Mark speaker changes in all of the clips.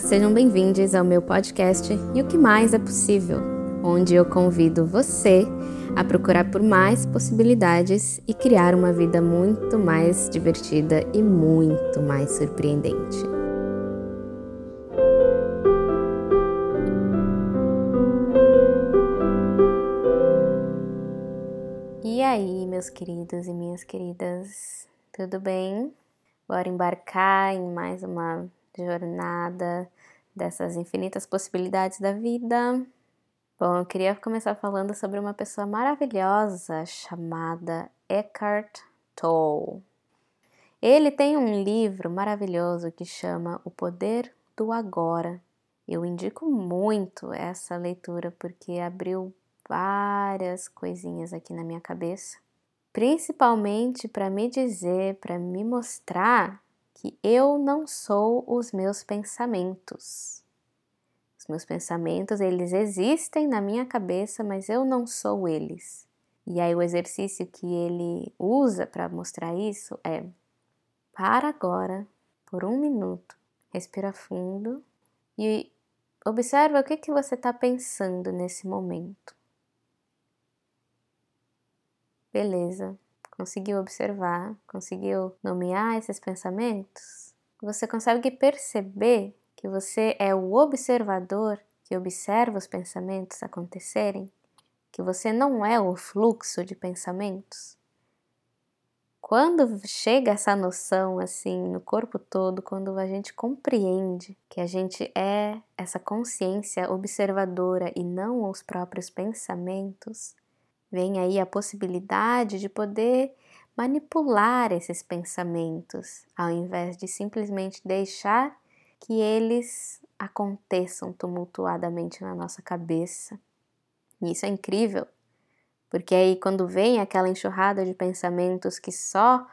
Speaker 1: Sejam bem-vindos ao meu podcast E o que mais é possível, onde eu convido você a procurar por mais possibilidades e criar uma vida muito mais divertida e muito mais surpreendente. E aí, meus queridos e minhas queridas, tudo bem? Bora embarcar em mais uma jornada dessas infinitas possibilidades da vida. Bom, eu queria começar falando sobre uma pessoa maravilhosa chamada Eckhart Tolle. Ele tem um livro maravilhoso que chama O Poder do Agora. Eu indico muito essa leitura porque abriu várias coisinhas aqui na minha cabeça, principalmente para me dizer, para me mostrar que eu não sou os meus pensamentos. Os meus pensamentos, eles existem na minha cabeça, mas eu não sou eles. E aí o exercício que ele usa para mostrar isso é: para agora, por um minuto, respira fundo e observa o que, que você está pensando nesse momento. Beleza. Conseguiu observar? Conseguiu nomear esses pensamentos? Você consegue perceber que você é o observador que observa os pensamentos acontecerem? Que você não é o fluxo de pensamentos? Quando chega essa noção assim no corpo todo, quando a gente compreende que a gente é essa consciência observadora e não os próprios pensamentos, Vem aí a possibilidade de poder manipular esses pensamentos, ao invés de simplesmente deixar que eles aconteçam tumultuadamente na nossa cabeça. E isso é incrível, porque aí quando vem aquela enxurrada de pensamentos que só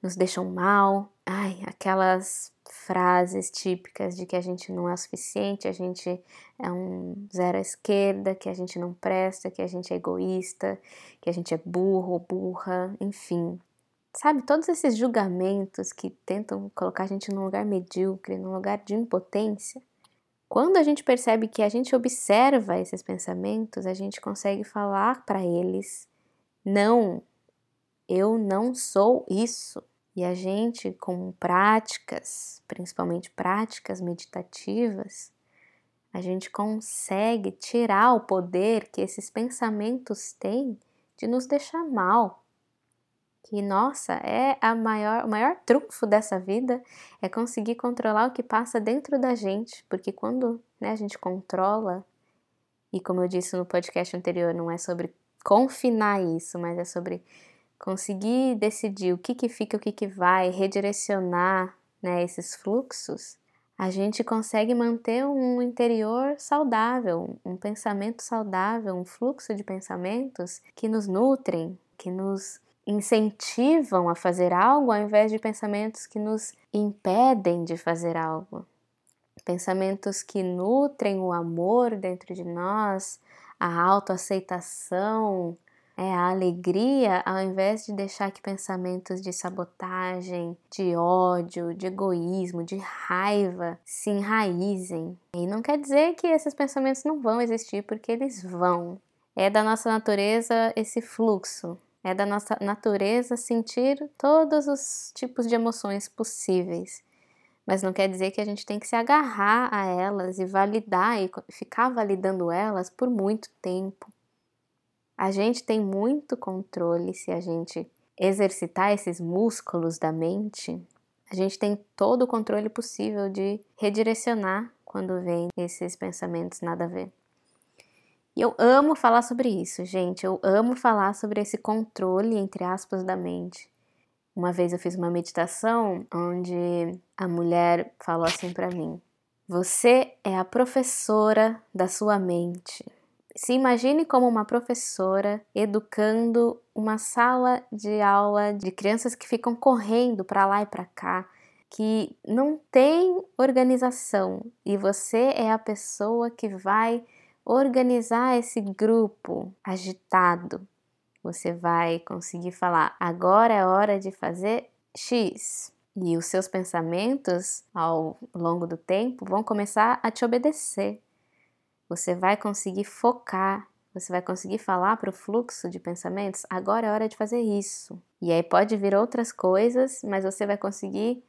Speaker 1: nos deixam mal, ai, aquelas frases típicas de que a gente não é o suficiente, a gente é um zero à esquerda, que a gente não presta, que a gente é egoísta, que a gente é burro ou burra, enfim. Sabe, todos esses julgamentos que tentam colocar a gente num lugar medíocre, num lugar de impotência. Quando a gente percebe que a gente observa esses pensamentos, a gente consegue falar para eles: não, eu não sou isso. E a gente, com práticas, principalmente práticas meditativas, a gente consegue tirar o poder que esses pensamentos têm de nos deixar mal. Que, nossa, é a maior, o maior trunfo dessa vida é conseguir controlar o que passa dentro da gente, porque quando né, a gente controla, e como eu disse no podcast anterior, não é sobre confinar isso, mas é sobre conseguir decidir o que, que fica, o que, que vai, redirecionar né, esses fluxos, a gente consegue manter um interior saudável, um pensamento saudável, um fluxo de pensamentos que nos nutrem, que nos incentivam a fazer algo ao invés de pensamentos que nos impedem de fazer algo. Pensamentos que nutrem o amor dentro de nós, a autoaceitação, é a alegria ao invés de deixar que pensamentos de sabotagem, de ódio, de egoísmo, de raiva se enraizem. E não quer dizer que esses pensamentos não vão existir, porque eles vão. É da nossa natureza esse fluxo. É da nossa natureza sentir todos os tipos de emoções possíveis. Mas não quer dizer que a gente tem que se agarrar a elas e validar e ficar validando elas por muito tempo. A gente tem muito controle se a gente exercitar esses músculos da mente. A gente tem todo o controle possível de redirecionar quando vem esses pensamentos nada a ver. E eu amo falar sobre isso, gente. Eu amo falar sobre esse controle, entre aspas, da mente. Uma vez eu fiz uma meditação onde a mulher falou assim para mim: Você é a professora da sua mente. Se imagine como uma professora educando uma sala de aula de crianças que ficam correndo para lá e para cá, que não tem organização e você é a pessoa que vai organizar esse grupo agitado. Você vai conseguir falar: agora é hora de fazer X. E os seus pensamentos, ao longo do tempo, vão começar a te obedecer. Você vai conseguir focar, você vai conseguir falar para o fluxo de pensamentos: agora é hora de fazer isso. E aí pode vir outras coisas, mas você vai conseguir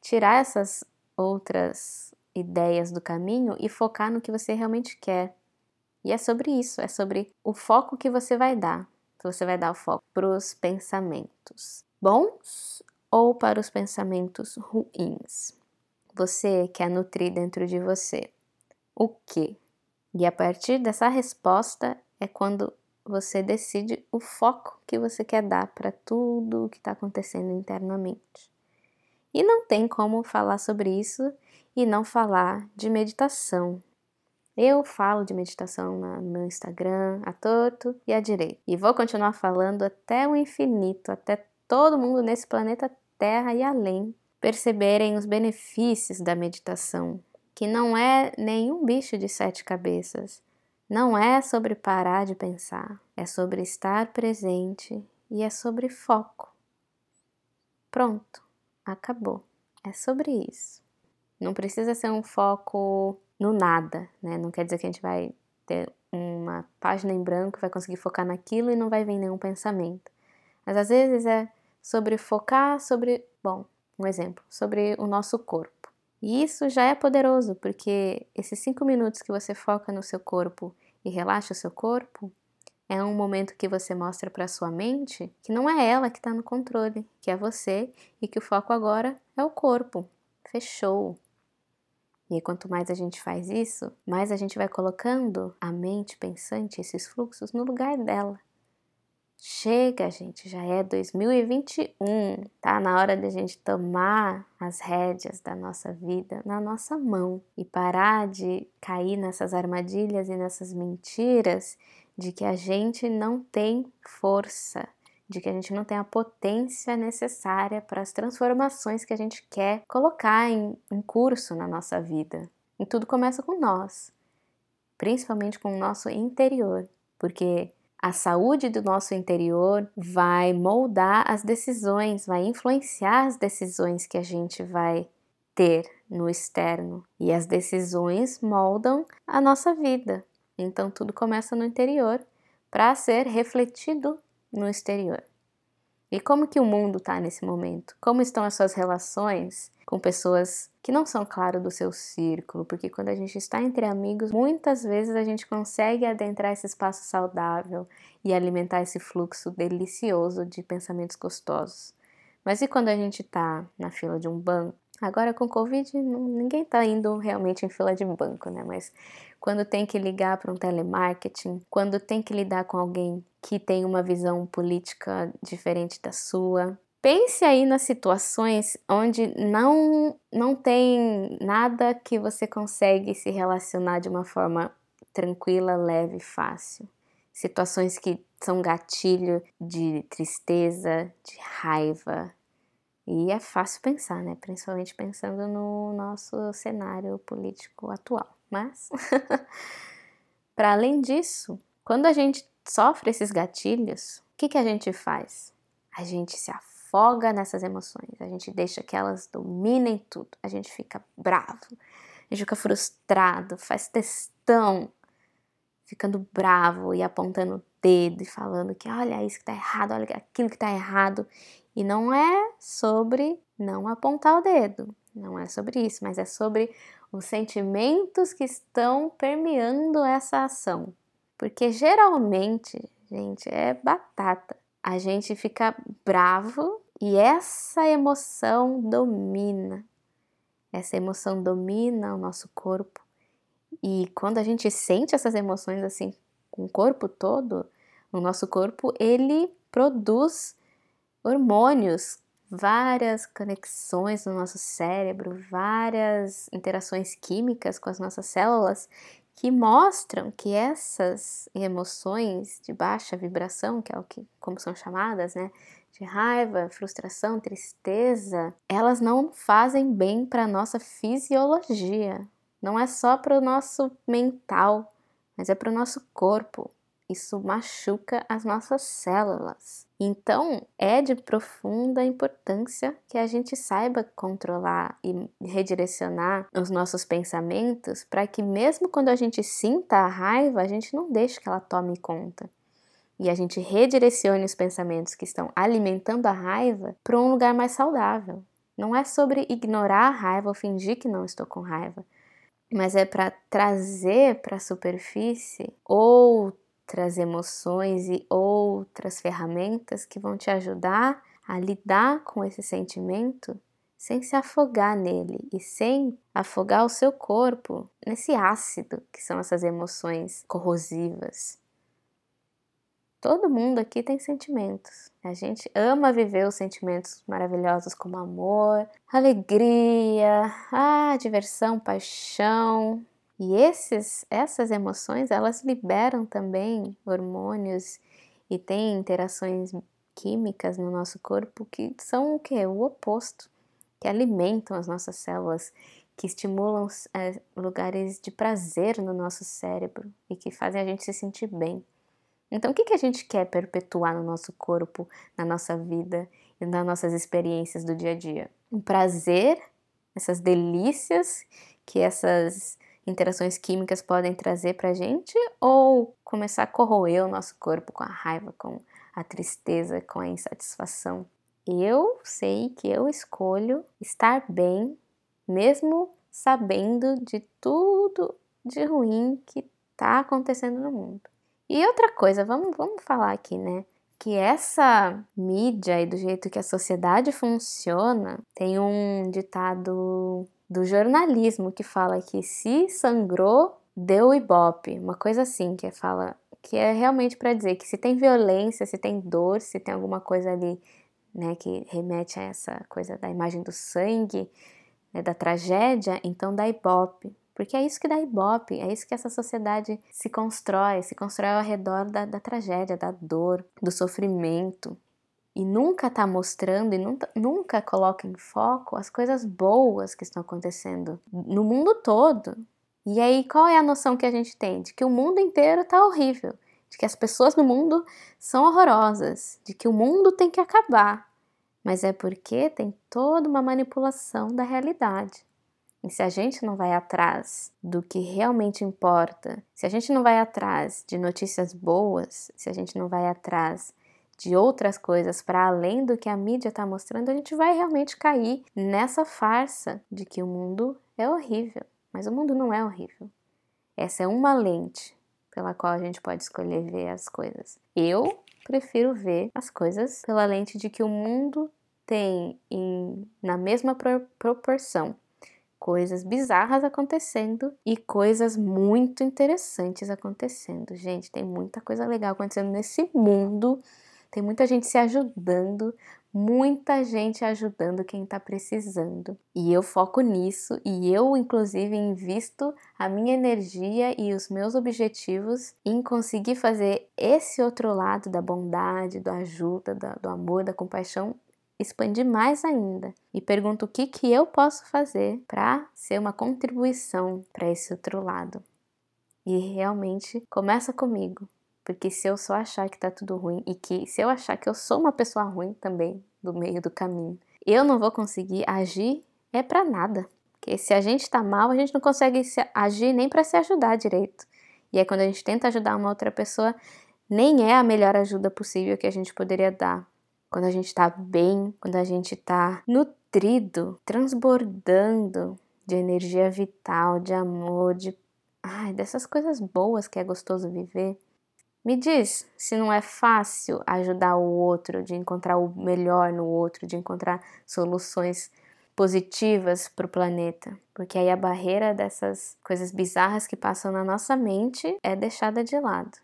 Speaker 1: tirar essas outras ideias do caminho e focar no que você realmente quer. E é sobre isso, é sobre o foco que você vai dar. Você vai dar o foco para os pensamentos bons ou para os pensamentos ruins. Você quer nutrir dentro de você o que? E a partir dessa resposta é quando você decide o foco que você quer dar para tudo o que está acontecendo internamente. E não tem como falar sobre isso e não falar de meditação. Eu falo de meditação no meu Instagram, a torto e a direito. E vou continuar falando até o infinito, até todo mundo nesse planeta Terra e além perceberem os benefícios da meditação, que não é nenhum bicho de sete cabeças. Não é sobre parar de pensar, é sobre estar presente e é sobre foco. Pronto acabou. É sobre isso. Não precisa ser um foco no nada, né? Não quer dizer que a gente vai ter uma página em branco, vai conseguir focar naquilo e não vai vir nenhum pensamento. Mas às vezes é sobre focar sobre, bom, um exemplo, sobre o nosso corpo. E isso já é poderoso, porque esses cinco minutos que você foca no seu corpo e relaxa o seu corpo, é um momento que você mostra para sua mente que não é ela que está no controle, que é você e que o foco agora é o corpo. Fechou. E quanto mais a gente faz isso, mais a gente vai colocando a mente pensante, esses fluxos, no lugar dela. Chega, gente, já é 2021, tá na hora de a gente tomar as rédeas da nossa vida na nossa mão e parar de cair nessas armadilhas e nessas mentiras de que a gente não tem força, de que a gente não tem a potência necessária para as transformações que a gente quer colocar em, em curso na nossa vida. E tudo começa com nós, principalmente com o nosso interior, porque a saúde do nosso interior vai moldar as decisões, vai influenciar as decisões que a gente vai ter no externo. E as decisões moldam a nossa vida. Então tudo começa no interior para ser refletido no exterior. E como que o mundo está nesse momento? Como estão as suas relações com pessoas que não são, claro, do seu círculo? Porque quando a gente está entre amigos, muitas vezes a gente consegue adentrar esse espaço saudável e alimentar esse fluxo delicioso de pensamentos gostosos. Mas e quando a gente está na fila de um banco? Agora com Covid, ninguém está indo realmente em fila de banco, né? Mas quando tem que ligar para um telemarketing, quando tem que lidar com alguém que tem uma visão política diferente da sua. Pense aí nas situações onde não, não tem nada que você consegue se relacionar de uma forma tranquila, leve e fácil. Situações que são gatilho de tristeza, de raiva. E é fácil pensar, né? Principalmente pensando no nosso cenário político atual. Mas, para além disso, quando a gente sofre esses gatilhos, o que, que a gente faz? A gente se afoga nessas emoções, a gente deixa que elas dominem tudo, a gente fica bravo, a gente fica frustrado, faz testão, ficando bravo e apontando dedo e falando que olha isso que tá errado, olha aquilo que tá errado. E não é sobre não apontar o dedo, não é sobre isso, mas é sobre os sentimentos que estão permeando essa ação. Porque geralmente, gente, é batata. A gente fica bravo e essa emoção domina. Essa emoção domina o nosso corpo. E quando a gente sente essas emoções assim com o corpo todo, o nosso corpo ele produz hormônios várias conexões no nosso cérebro, várias interações químicas com as nossas células que mostram que essas emoções de baixa vibração, que é o que como são chamadas, né, de raiva, frustração, tristeza, elas não fazem bem para nossa fisiologia. Não é só para o nosso mental, mas é para o nosso corpo. isso machuca as nossas células. Então, é de profunda importância que a gente saiba controlar e redirecionar os nossos pensamentos para que, mesmo quando a gente sinta a raiva, a gente não deixe que ela tome conta. E a gente redirecione os pensamentos que estão alimentando a raiva para um lugar mais saudável. Não é sobre ignorar a raiva ou fingir que não estou com raiva, mas é para trazer para a superfície outras emoções e outras ferramentas que vão te ajudar a lidar com esse sentimento sem se afogar nele e sem afogar o seu corpo nesse ácido que são essas emoções corrosivas. Todo mundo aqui tem sentimentos. A gente ama viver os sentimentos maravilhosos como amor, alegria, ah, diversão, paixão. E esses, essas emoções, elas liberam também hormônios e têm interações químicas no nosso corpo que são o que? O oposto, que alimentam as nossas células, que estimulam é, lugares de prazer no nosso cérebro e que fazem a gente se sentir bem. Então, o que, que a gente quer perpetuar no nosso corpo, na nossa vida e nas nossas experiências do dia a dia? Um prazer, essas delícias que essas interações químicas podem trazer para a gente, ou começar a corroer o nosso corpo com a raiva, com a tristeza, com a insatisfação? Eu sei que eu escolho estar bem, mesmo sabendo de tudo de ruim que está acontecendo no mundo. E outra coisa, vamos, vamos falar aqui, né? Que essa mídia e do jeito que a sociedade funciona, tem um ditado do jornalismo que fala que se sangrou, deu ibope. Uma coisa assim, que fala que é realmente para dizer que se tem violência, se tem dor, se tem alguma coisa ali, né, que remete a essa coisa da imagem do sangue, né, da tragédia, então dá ibope. Porque é isso que dá ibope, é isso que essa sociedade se constrói, se constrói ao redor da, da tragédia, da dor, do sofrimento. E nunca está mostrando e nunca, nunca coloca em foco as coisas boas que estão acontecendo no mundo todo. E aí, qual é a noção que a gente tem? De que o mundo inteiro está horrível, de que as pessoas no mundo são horrorosas, de que o mundo tem que acabar. Mas é porque tem toda uma manipulação da realidade. E se a gente não vai atrás do que realmente importa, se a gente não vai atrás de notícias boas, se a gente não vai atrás de outras coisas para além do que a mídia está mostrando, a gente vai realmente cair nessa farsa de que o mundo é horrível. Mas o mundo não é horrível. Essa é uma lente pela qual a gente pode escolher ver as coisas. Eu prefiro ver as coisas pela lente de que o mundo tem em, na mesma proporção coisas bizarras acontecendo e coisas muito interessantes acontecendo. Gente, tem muita coisa legal acontecendo nesse mundo. Tem muita gente se ajudando, muita gente ajudando quem está precisando. E eu foco nisso e eu, inclusive, invisto a minha energia e os meus objetivos em conseguir fazer esse outro lado da bondade, da ajuda, do amor, da compaixão expandir mais ainda e pergunto o que, que eu posso fazer para ser uma contribuição para esse outro lado. E realmente começa comigo, porque se eu só achar que tá tudo ruim e que se eu achar que eu sou uma pessoa ruim também do meio do caminho, eu não vou conseguir agir é para nada. Porque se a gente tá mal, a gente não consegue agir nem para se ajudar direito. E aí quando a gente tenta ajudar uma outra pessoa, nem é a melhor ajuda possível que a gente poderia dar, quando a gente está bem, quando a gente está nutrido, transbordando de energia vital, de amor, de ai, dessas coisas boas que é gostoso viver. Me diz se não é fácil ajudar o outro, de encontrar o melhor no outro, de encontrar soluções positivas para o planeta, porque aí a barreira dessas coisas bizarras que passam na nossa mente é deixada de lado.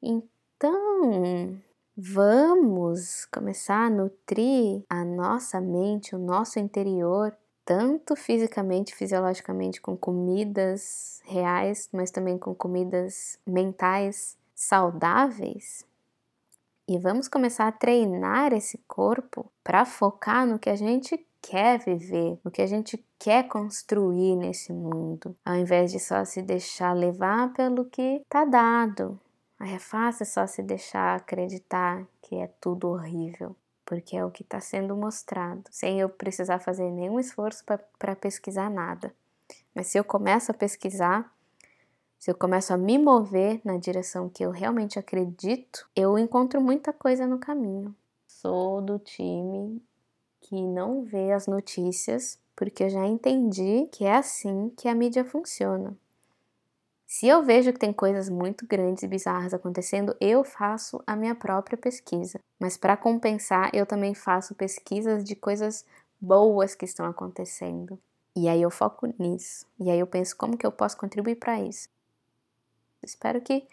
Speaker 1: Então, Vamos começar a nutrir a nossa mente, o nosso interior, tanto fisicamente, fisiologicamente, com comidas reais, mas também com comidas mentais saudáveis. E vamos começar a treinar esse corpo para focar no que a gente quer viver, no que a gente quer construir nesse mundo, ao invés de só se deixar levar pelo que está dado, Aí é fácil só se deixar acreditar que é tudo horrível, porque é o que está sendo mostrado, sem eu precisar fazer nenhum esforço para pesquisar nada. Mas se eu começo a pesquisar, se eu começo a me mover na direção que eu realmente acredito, eu encontro muita coisa no caminho. Sou do time que não vê as notícias, porque eu já entendi que é assim que a mídia funciona. Se eu vejo que tem coisas muito grandes e bizarras acontecendo, eu faço a minha própria pesquisa. Mas para compensar, eu também faço pesquisas de coisas boas que estão acontecendo. E aí eu foco nisso. E aí eu penso como que eu posso contribuir para isso. Espero que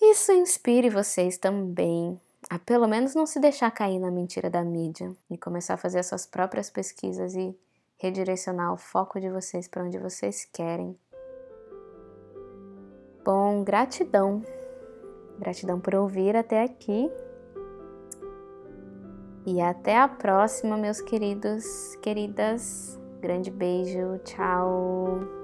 Speaker 1: isso inspire vocês também a pelo menos não se deixar cair na mentira da mídia e começar a fazer as suas próprias pesquisas e redirecionar o foco de vocês para onde vocês querem. Bom, gratidão. Gratidão por ouvir até aqui. E até a próxima, meus queridos, queridas. Grande beijo, tchau.